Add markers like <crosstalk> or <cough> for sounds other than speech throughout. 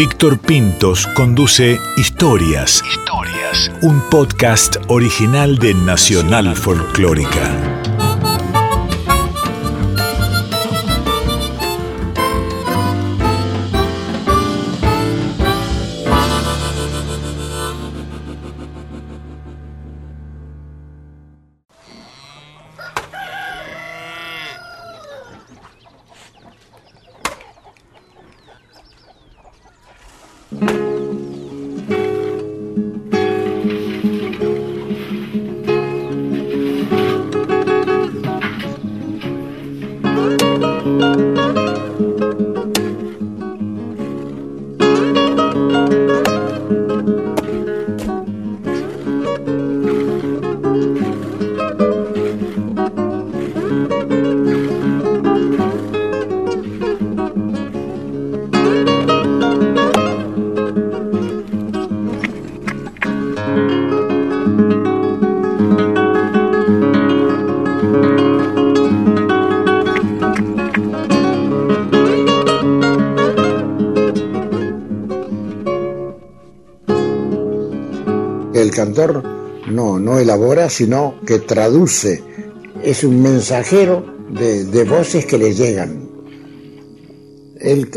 Víctor Pintos conduce Historias. Historias. Un podcast original de Nacional Folclórica. No, no elabora, sino que traduce. Es un mensajero de, voces que le llegan. Él,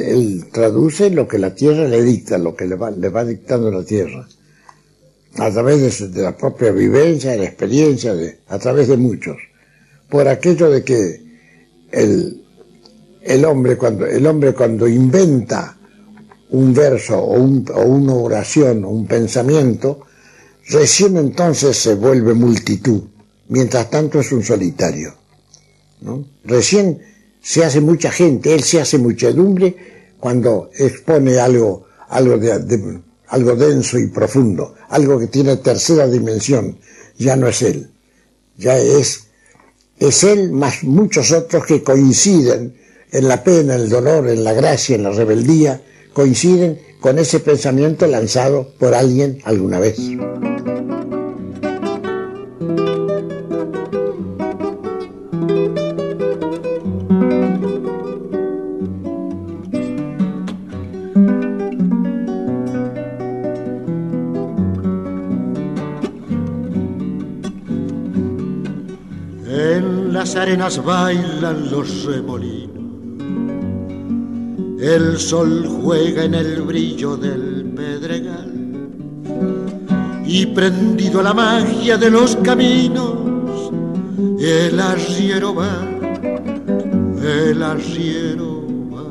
traduce lo que la tierra le dicta, lo que le va, le va dictando la tierra. A través de, la propia vivencia, de la experiencia, de, a través de muchos. Por aquello de que el, el, hombre, cuando, el hombre cuando inventa un verso o, o una oración o un pensamiento, Recién entonces se vuelve multitud, mientras tanto es un solitario. ¿no? Recién se hace mucha gente, él se hace muchedumbre cuando expone algo, algo, de, algo denso y profundo, algo que tiene tercera dimensión, ya no es él, ya es, es él más muchos otros que coinciden en la pena, en el dolor, en la gracia, en la rebeldía, coinciden con ese pensamiento lanzado por alguien alguna vez. En las arenas bailan los remolinos el sol juega en el brillo del pedregal. Y prendido a la magia de los caminos, el arriero va, el arriero va.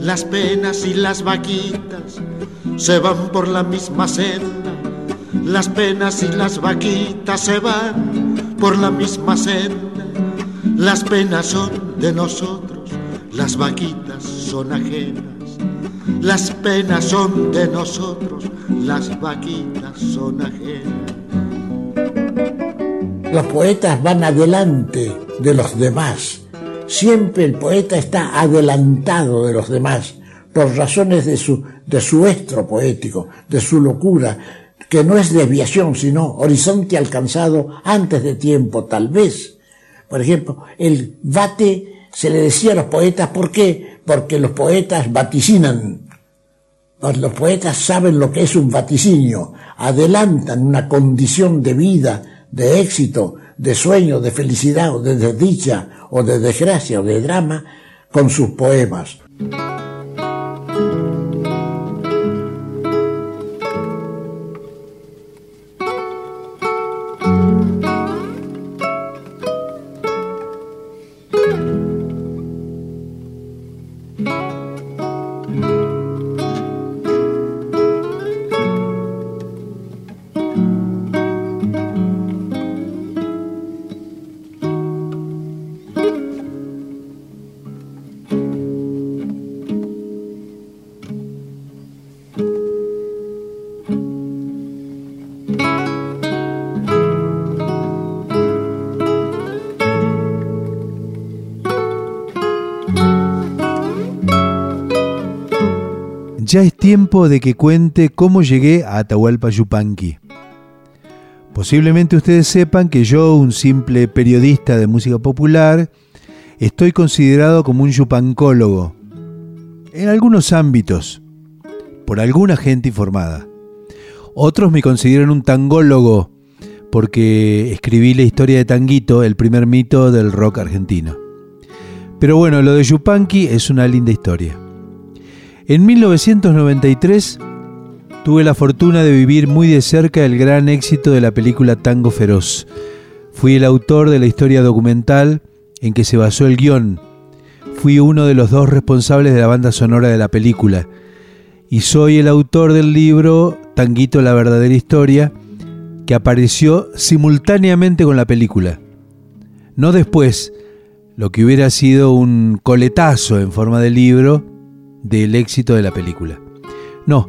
Las penas y las vaquitas se van por la misma senda, las penas y las vaquitas se van por la misma senda las penas son de nosotros, las vaquitas son ajenas. Las penas son de nosotros, las vaquitas son ajenas. Los poetas van adelante de los demás. Siempre el poeta está adelantado de los demás por razones de su, de su estro poético, de su locura, que no es desviación, sino horizonte alcanzado antes de tiempo, tal vez por ejemplo, el vate se le decía a los poetas, ¿por qué? Porque los poetas vaticinan. Los poetas saben lo que es un vaticinio, adelantan una condición de vida, de éxito, de sueño, de felicidad o de desdicha o de desgracia o de drama con sus poemas. Tiempo de que cuente cómo llegué a Atahualpa Yupanqui. Posiblemente ustedes sepan que yo, un simple periodista de música popular, estoy considerado como un yupancólogo, en algunos ámbitos, por alguna gente informada. Otros me consideran un tangólogo, porque escribí la historia de Tanguito, el primer mito del rock argentino. Pero bueno, lo de Yupanqui es una linda historia. En 1993 tuve la fortuna de vivir muy de cerca el gran éxito de la película Tango Feroz. Fui el autor de la historia documental en que se basó el guion. Fui uno de los dos responsables de la banda sonora de la película. Y soy el autor del libro Tanguito la verdadera historia, que apareció simultáneamente con la película. No después, lo que hubiera sido un coletazo en forma de libro del éxito de la película. No,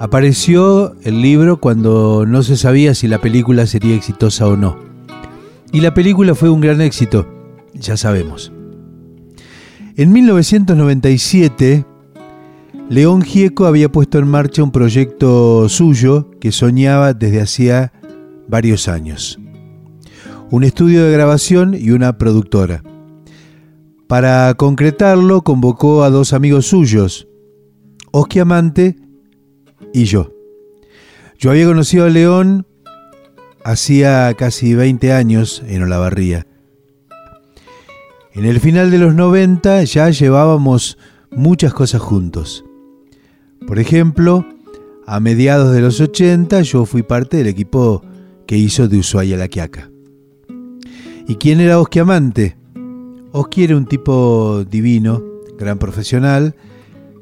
apareció el libro cuando no se sabía si la película sería exitosa o no. Y la película fue un gran éxito, ya sabemos. En 1997, León Gieco había puesto en marcha un proyecto suyo que soñaba desde hacía varios años un estudio de grabación y una productora. Para concretarlo convocó a dos amigos suyos, Oski Amante y yo. Yo había conocido a León hacía casi 20 años en Olavarría. En el final de los 90 ya llevábamos muchas cosas juntos. Por ejemplo, a mediados de los 80 yo fui parte del equipo que hizo de Ushuaia la Quiaca. ¿Y quién era Oski Oski era un tipo divino, gran profesional,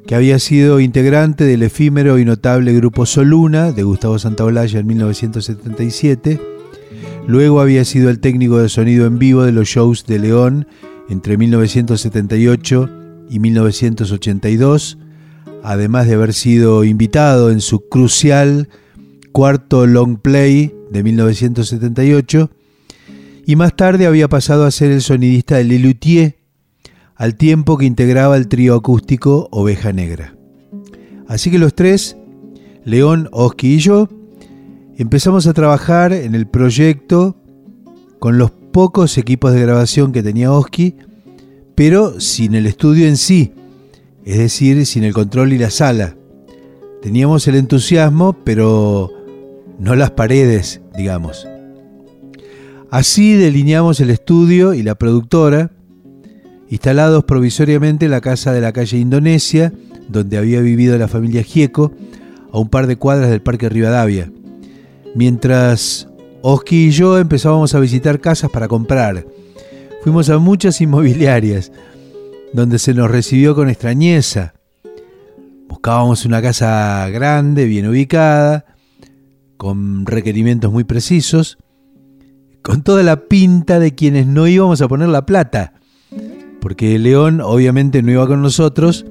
que había sido integrante del efímero y notable grupo Soluna de Gustavo Santaolalla en 1977. Luego había sido el técnico de sonido en vivo de los shows de León entre 1978 y 1982, además de haber sido invitado en su crucial cuarto long play de 1978 y más tarde había pasado a ser el sonidista de Lelutier, al tiempo que integraba el trío acústico Oveja Negra. Así que los tres, León, Oski y yo, empezamos a trabajar en el proyecto con los pocos equipos de grabación que tenía Oski, pero sin el estudio en sí, es decir, sin el control y la sala. Teníamos el entusiasmo, pero no las paredes, digamos. Así delineamos el estudio y la productora, instalados provisoriamente en la casa de la calle Indonesia, donde había vivido la familia Gieco, a un par de cuadras del Parque Rivadavia. Mientras Oski y yo empezábamos a visitar casas para comprar. Fuimos a muchas inmobiliarias, donde se nos recibió con extrañeza. Buscábamos una casa grande, bien ubicada, con requerimientos muy precisos, con toda la pinta de quienes no íbamos a poner la plata. Porque León obviamente no iba con nosotros,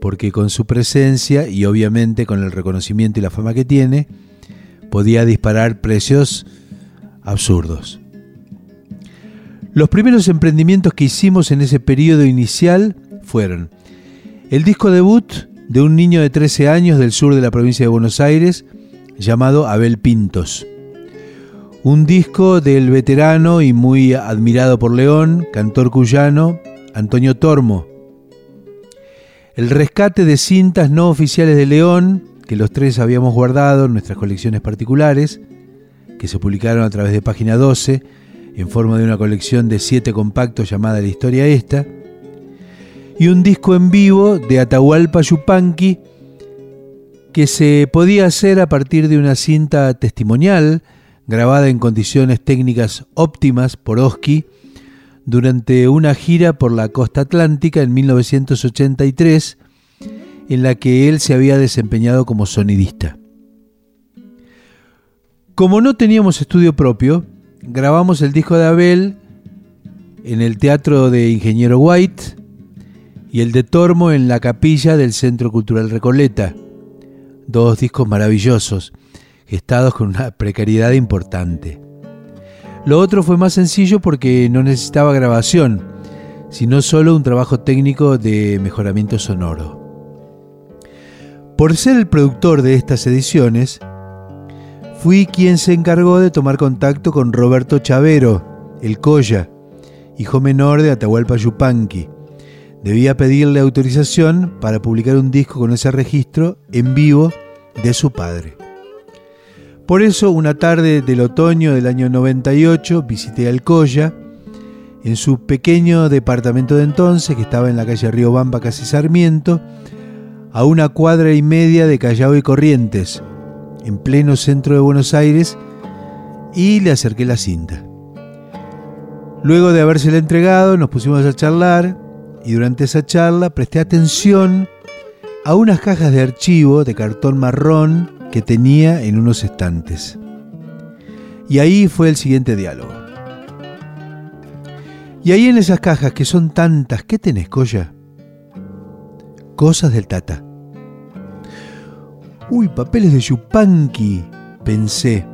porque con su presencia y obviamente con el reconocimiento y la fama que tiene, podía disparar precios absurdos. Los primeros emprendimientos que hicimos en ese periodo inicial fueron el disco debut de un niño de 13 años del sur de la provincia de Buenos Aires llamado Abel Pintos un disco del veterano y muy admirado por León, cantor cuyano, Antonio Tormo. El rescate de cintas no oficiales de León, que los tres habíamos guardado en nuestras colecciones particulares, que se publicaron a través de Página 12, en forma de una colección de siete compactos llamada La Historia Esta, y un disco en vivo de Atahualpa Yupanqui, que se podía hacer a partir de una cinta testimonial grabada en condiciones técnicas óptimas por Oski durante una gira por la costa atlántica en 1983, en la que él se había desempeñado como sonidista. Como no teníamos estudio propio, grabamos el disco de Abel en el Teatro de Ingeniero White y el de Tormo en la capilla del Centro Cultural Recoleta. Dos discos maravillosos estados con una precariedad importante. Lo otro fue más sencillo porque no necesitaba grabación, sino solo un trabajo técnico de mejoramiento sonoro. Por ser el productor de estas ediciones, fui quien se encargó de tomar contacto con Roberto Chavero, el Coya, hijo menor de Atahualpa Yupanqui. Debía pedirle autorización para publicar un disco con ese registro en vivo de su padre. Por eso, una tarde del otoño del año 98, visité Alcoya, en su pequeño departamento de entonces, que estaba en la calle Río Bamba, casi Sarmiento, a una cuadra y media de Callao y Corrientes, en pleno centro de Buenos Aires, y le acerqué la cinta. Luego de habérsela entregado, nos pusimos a charlar, y durante esa charla presté atención a unas cajas de archivo de cartón marrón que tenía en unos estantes. Y ahí fue el siguiente diálogo. Y ahí en esas cajas que son tantas, ¿qué tenés, Coya? Cosas del Tata. Uy, papeles de Yupanqui, pensé.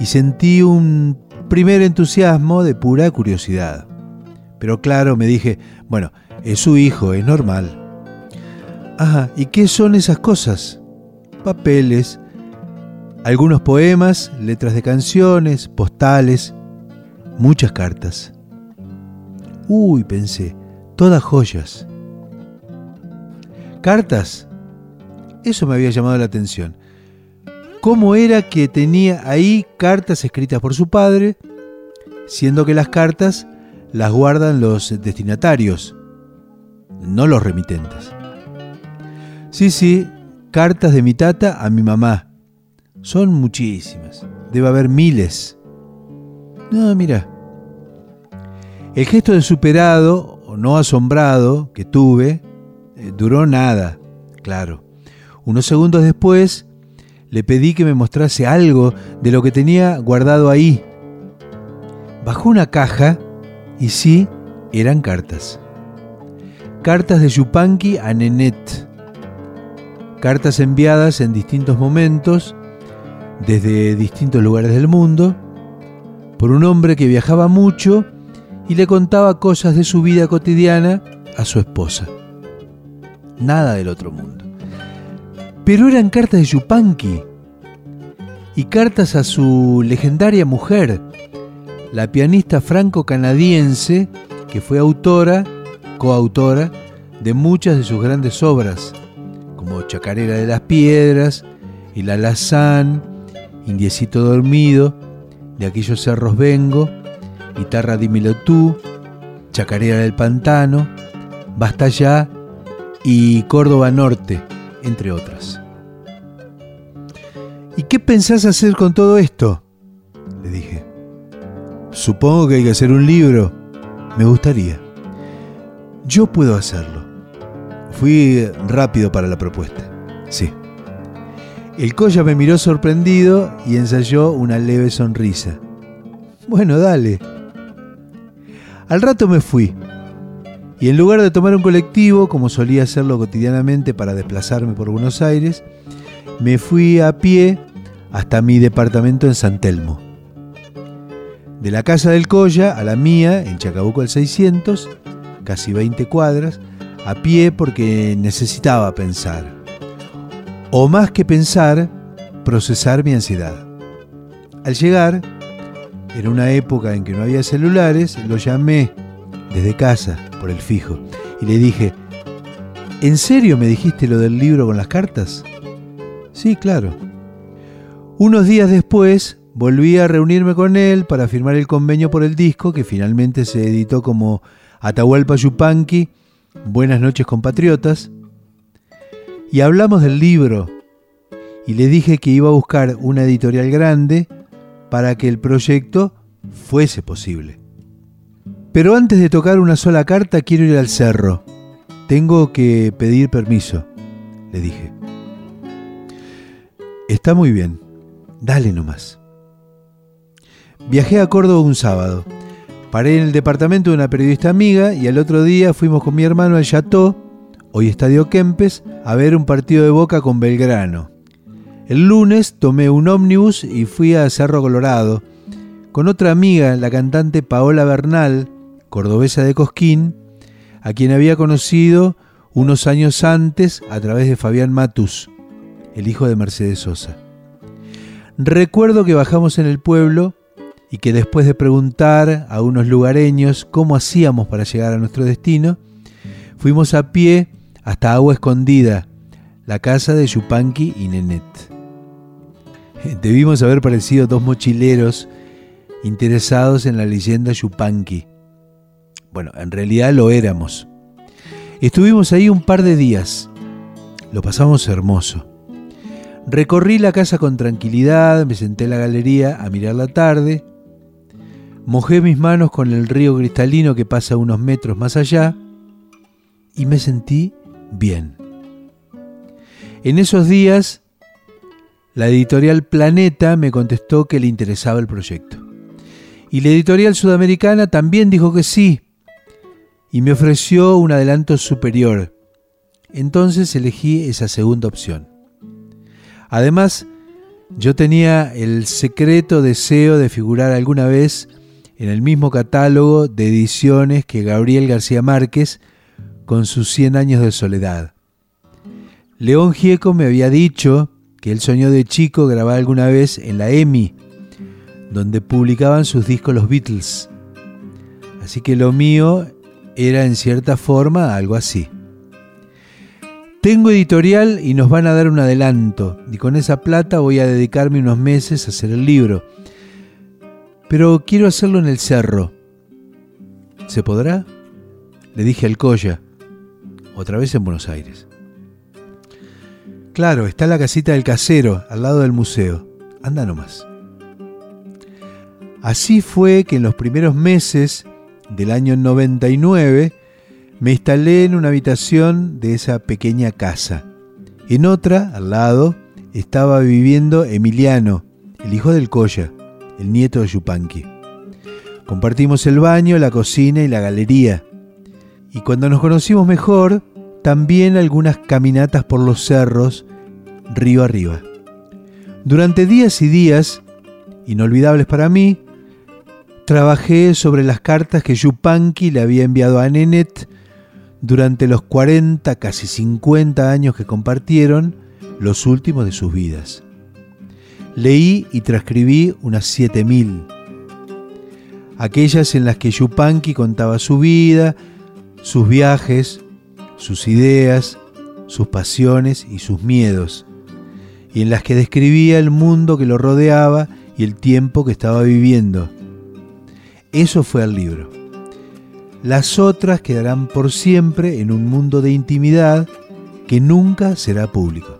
Y sentí un primer entusiasmo de pura curiosidad. Pero claro, me dije, bueno, es su hijo, es normal. Ajá, ¿y qué son esas cosas? Papeles, algunos poemas, letras de canciones, postales, muchas cartas. Uy, pensé, todas joyas. ¿Cartas? Eso me había llamado la atención. ¿Cómo era que tenía ahí cartas escritas por su padre, siendo que las cartas las guardan los destinatarios, no los remitentes? Sí, sí, cartas de mi tata a mi mamá. Son muchísimas. Debe haber miles. No, mira. El gesto de superado o no asombrado que tuve eh, duró nada, claro. Unos segundos después le pedí que me mostrase algo de lo que tenía guardado ahí. Bajó una caja y sí, eran cartas. Cartas de Yupanqui a Nenet cartas enviadas en distintos momentos, desde distintos lugares del mundo, por un hombre que viajaba mucho y le contaba cosas de su vida cotidiana a su esposa. Nada del otro mundo. Pero eran cartas de Yupanqui y cartas a su legendaria mujer, la pianista franco-canadiense que fue autora, coautora de muchas de sus grandes obras, como Chacarera de las Piedras, El Alazán, Indiecito Dormido, De aquellos cerros vengo, Guitarra dímelo tú, Chacarera del Pantano, Basta ya y Córdoba Norte, entre otras. ¿Y qué pensás hacer con todo esto? Le dije. Supongo que hay que hacer un libro. Me gustaría. Yo puedo hacerlo. Fui rápido para la propuesta. Sí. El Coya me miró sorprendido y ensayó una leve sonrisa. Bueno, dale. Al rato me fui. Y en lugar de tomar un colectivo, como solía hacerlo cotidianamente para desplazarme por Buenos Aires, me fui a pie hasta mi departamento en San Telmo. De la casa del Coya a la mía, en Chacabuco al 600, casi 20 cuadras, a pie porque necesitaba pensar. O más que pensar, procesar mi ansiedad. Al llegar, en una época en que no había celulares, lo llamé desde casa por el fijo y le dije, ¿en serio me dijiste lo del libro con las cartas? Sí, claro. Unos días después volví a reunirme con él para firmar el convenio por el disco que finalmente se editó como Atahualpa Yupanqui Buenas noches compatriotas. Y hablamos del libro y le dije que iba a buscar una editorial grande para que el proyecto fuese posible. Pero antes de tocar una sola carta quiero ir al cerro. Tengo que pedir permiso, le dije. Está muy bien, dale nomás. Viajé a Córdoba un sábado Paré en el departamento de una periodista amiga y al otro día fuimos con mi hermano al Chateau, hoy Estadio Kempes, a ver un partido de Boca con Belgrano. El lunes tomé un ómnibus y fui a Cerro Colorado con otra amiga, la cantante Paola Bernal, cordobesa de Cosquín, a quien había conocido unos años antes a través de Fabián Matus, el hijo de Mercedes Sosa. Recuerdo que bajamos en el pueblo y que después de preguntar a unos lugareños cómo hacíamos para llegar a nuestro destino, fuimos a pie hasta Agua Escondida, la casa de Yupanqui y Nenet. Debimos haber parecido dos mochileros interesados en la leyenda Yupanqui. Bueno, en realidad lo éramos. Estuvimos ahí un par de días. Lo pasamos hermoso. Recorrí la casa con tranquilidad, me senté en la galería a mirar la tarde, mojé mis manos con el río cristalino que pasa unos metros más allá y me sentí bien. En esos días, la editorial Planeta me contestó que le interesaba el proyecto. Y la editorial sudamericana también dijo que sí, y me ofreció un adelanto superior. Entonces elegí esa segunda opción. Además, yo tenía el secreto deseo de figurar alguna vez en el mismo catálogo de ediciones que Gabriel García Márquez con sus 100 años de soledad. León Gieco me había dicho que él soñó de chico grabar alguna vez en la EMI, donde publicaban sus discos los Beatles. Así que lo mío era en cierta forma algo así. Tengo editorial y nos van a dar un adelanto, y con esa plata voy a dedicarme unos meses a hacer el libro. Pero quiero hacerlo en el cerro. ¿Se podrá? Le dije al Coya, otra vez en Buenos Aires. Claro, está la casita del casero, al lado del museo. Anda nomás. Así fue que en los primeros meses del año 99 me instalé en una habitación de esa pequeña casa. En otra, al lado, estaba viviendo Emiliano, el hijo del Coya, el nieto de Yupanqui. Compartimos el baño, la cocina y la galería. Y cuando nos conocimos mejor, también algunas caminatas por los cerros, río arriba. Durante días y días, inolvidables para mí, trabajé sobre las cartas que Yupanqui le había enviado a Nenet durante los 40, casi 50 años que compartieron, los últimos de sus vidas. Leí y transcribí unas 7000. Aquellas en las que Yupanqui contaba su vida, sus viajes, sus ideas, sus pasiones y sus miedos, y en las que describía el mundo que lo rodeaba y el tiempo que estaba viviendo. Eso fue el libro. Las otras quedarán por siempre en un mundo de intimidad que nunca será público.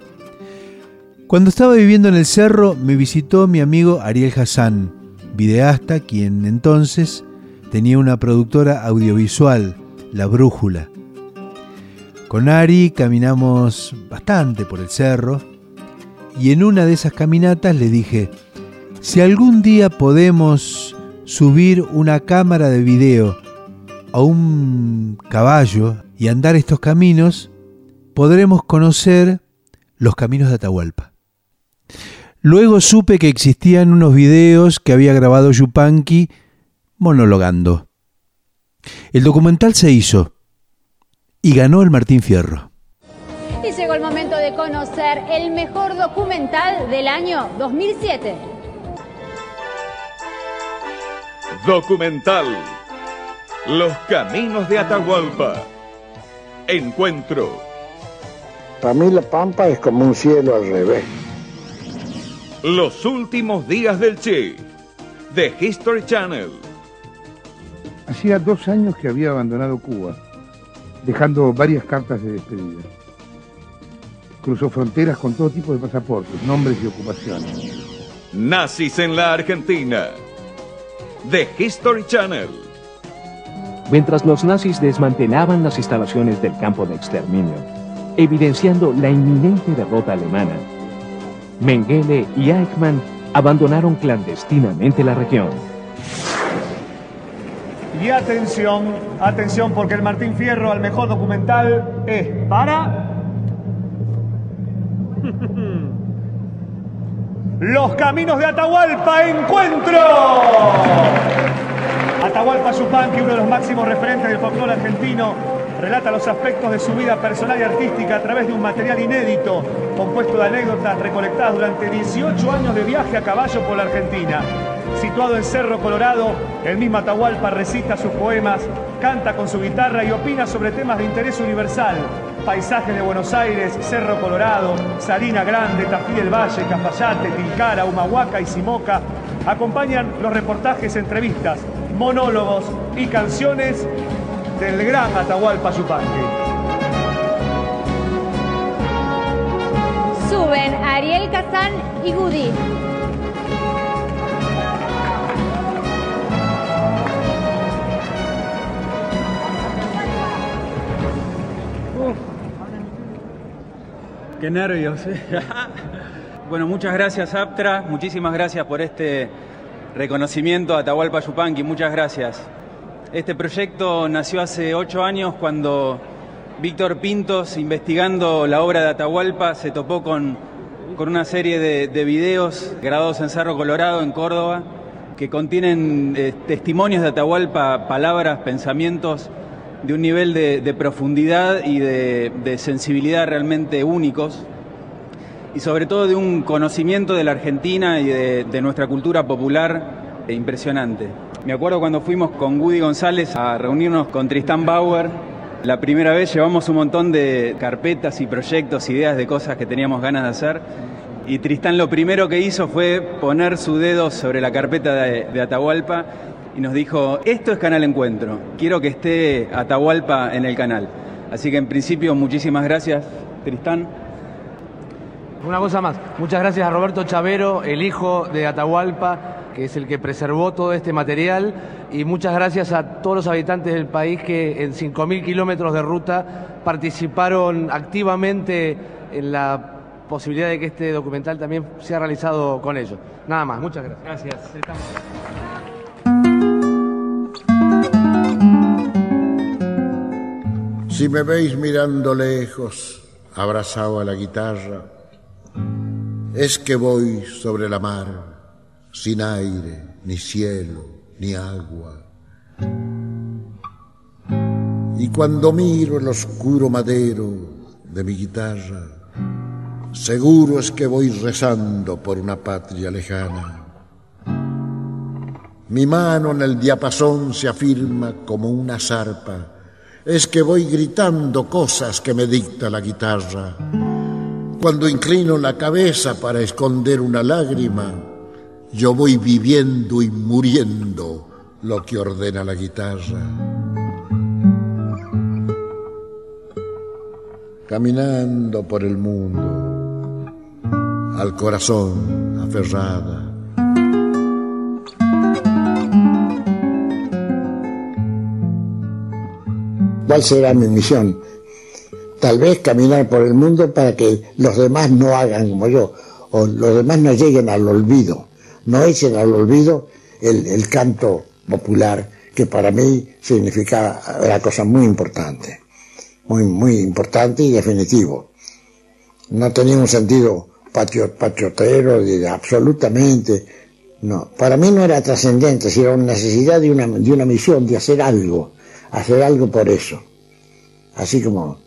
Cuando estaba viviendo en el cerro me visitó mi amigo Ariel Hassan, videasta quien entonces tenía una productora audiovisual, La Brújula. Con Ari caminamos bastante por el cerro y en una de esas caminatas le dije, si algún día podemos subir una cámara de video a un caballo y andar estos caminos, podremos conocer los caminos de Atahualpa. Luego supe que existían unos videos que había grabado Yupanqui monologando. El documental se hizo y ganó el Martín Fierro. Y llegó el momento de conocer el mejor documental del año 2007. Documental. Los caminos de Atahualpa. Encuentro. Para mí la pampa es como un cielo al revés. Los últimos días del Che. The History Channel. Hacía dos años que había abandonado Cuba dejando varias cartas de despedida. Cruzó fronteras con todo tipo de pasaportes, nombres y ocupaciones. Nazis en la Argentina. The History Channel. Mientras los nazis desmantelaban las instalaciones del campo de exterminio, evidenciando la inminente derrota alemana, Mengele y Eichmann abandonaron clandestinamente la región. Y atención, atención, porque el Martín Fierro al mejor documental es para. <laughs> Los caminos de Atahualpa, encuentro. Atahualpa Yupanqui, uno de los máximos referentes del folclore argentino, relata los aspectos de su vida personal y artística a través de un material inédito, compuesto de anécdotas recolectadas durante 18 años de viaje a caballo por la Argentina. Situado en Cerro Colorado, el mismo Atahualpa recita sus poemas, canta con su guitarra y opina sobre temas de interés universal. Paisajes de Buenos Aires, Cerro Colorado, Salina Grande, Tafí del Valle, Cafayate, Tilcara, Humahuaca y Simoca acompañan los reportajes, entrevistas, monólogos y canciones del gran Atahualpa Yupanqui. Suben Ariel Kazán y Gudi. Qué nervios. ¿eh? <laughs> bueno, muchas gracias Aptra, muchísimas gracias por este reconocimiento a Atahualpa Yupanqui, muchas gracias. Este proyecto nació hace ocho años cuando Víctor Pintos, investigando la obra de Atahualpa, se topó con, con una serie de, de, videos grabados en Cerro Colorado, en Córdoba, que contienen eh, testimonios de Atahualpa, palabras, pensamientos de un nivel de, profundidad y de, de, sensibilidad realmente únicos, y sobre todo de un conocimiento de la Argentina y de, nuestra cultura popular impresionante. Me acuerdo cuando fuimos con Woody González a reunirnos con Tristán Bauer, la primera vez llevamos un montón de carpetas y proyectos, ideas de cosas que teníamos ganas de hacer. Y Tristán lo primero que hizo fue poner su dedo sobre la carpeta de, de Atahualpa y nos dijo, esto es Canal Encuentro, quiero que esté Atahualpa en el canal. Así que en principio muchísimas gracias, Tristán. Una cosa más, muchas gracias a Roberto Chavero, el hijo de Atahualpa, que es el que preservó todo este material, y muchas gracias a todos los habitantes del país que en 5.000 kilómetros de ruta participaron activamente en la posibilidad de que este documental también sea realizado con ellos. Nada más, muchas gracias. Gracias. Si me veis mirando lejos, abrazado a la guitarra, es que voy sobre la mar, sin aire, ni cielo, ni agua. Y cuando miro el oscuro madero de mi guitarra, seguro es que voy rezando por una patria lejana. Mi mano en el diapasón se afirma como una zarpa es que voy gritando cosas que me dicta la guitarra. Cuando inclino la cabeza para esconder una lágrima, yo voy viviendo y muriendo lo que ordena la guitarra. Caminando por el mundo, al corazón aferrada ¿Cuál será mi misión? Tal vez caminar por el mundo para que los demás no hagan como yo, o los demás no lleguen al olvido, no echen al olvido el, el canto popular que para mí significa una cosa muy importante, muy, muy importante y definitivo. No tenía un sentido patriotero, absolutamente, no. Para mí no era trascendente, sino una necesidad de una, de una misión, de hacer algo hacer algo por eso. Así como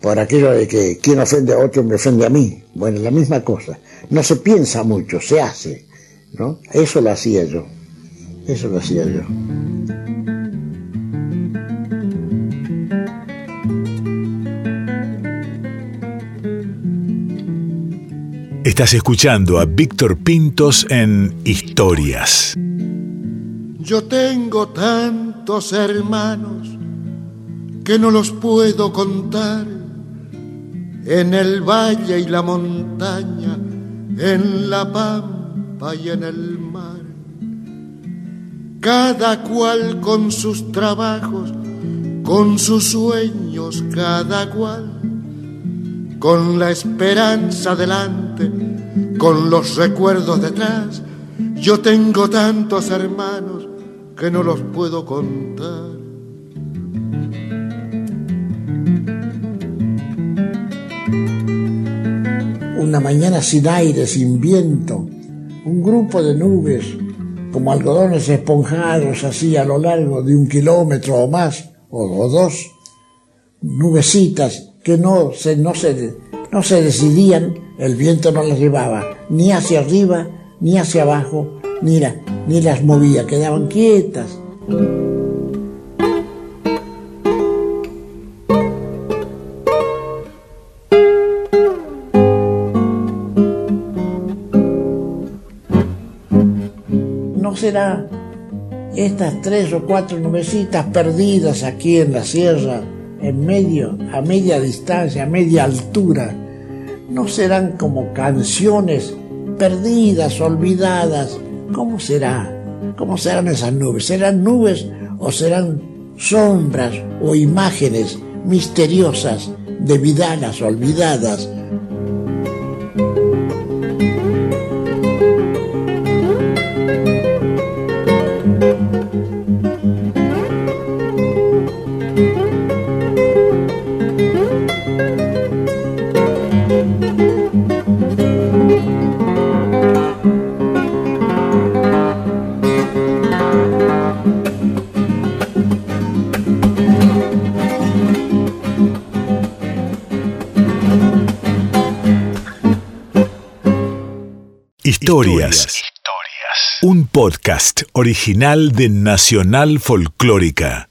por aquello de que quien ofende a otro me ofende a mí. Bueno, la misma cosa. No se piensa mucho, se hace. ¿No? Eso lo hacía yo. Eso lo hacía yo. Estás escuchando a Víctor Pintos en Historias. Yo tengo tantos hermanos que no los puedo contar en el valle y la montaña, en la pampa y en el mar. Cada cual con sus trabajos, con sus sueños, cada cual con la esperanza delante, con los recuerdos detrás. Yo tengo tantos hermanos que no los puedo contar. Una mañana sin aire, sin viento, un grupo de nubes como algodones esponjados así a lo largo de un kilómetro o más, o, dos, nubecitas que no se, no, se, no se decidían, el viento no las llevaba ni hacia arriba ni hacia abajo, ni, ni las movía, quedaban quietas. Será estas tres o cuatro nubecitas perdidas aquí en la sierra, en medio, a media distancia, a media altura, no serán como canciones perdidas, olvidadas. ¿Cómo será? ¿Cómo serán esas nubes? ¿Serán nubes o serán sombras o imágenes misteriosas de vidalas olvidadas Historias. Un podcast original de Nacional Folclórica.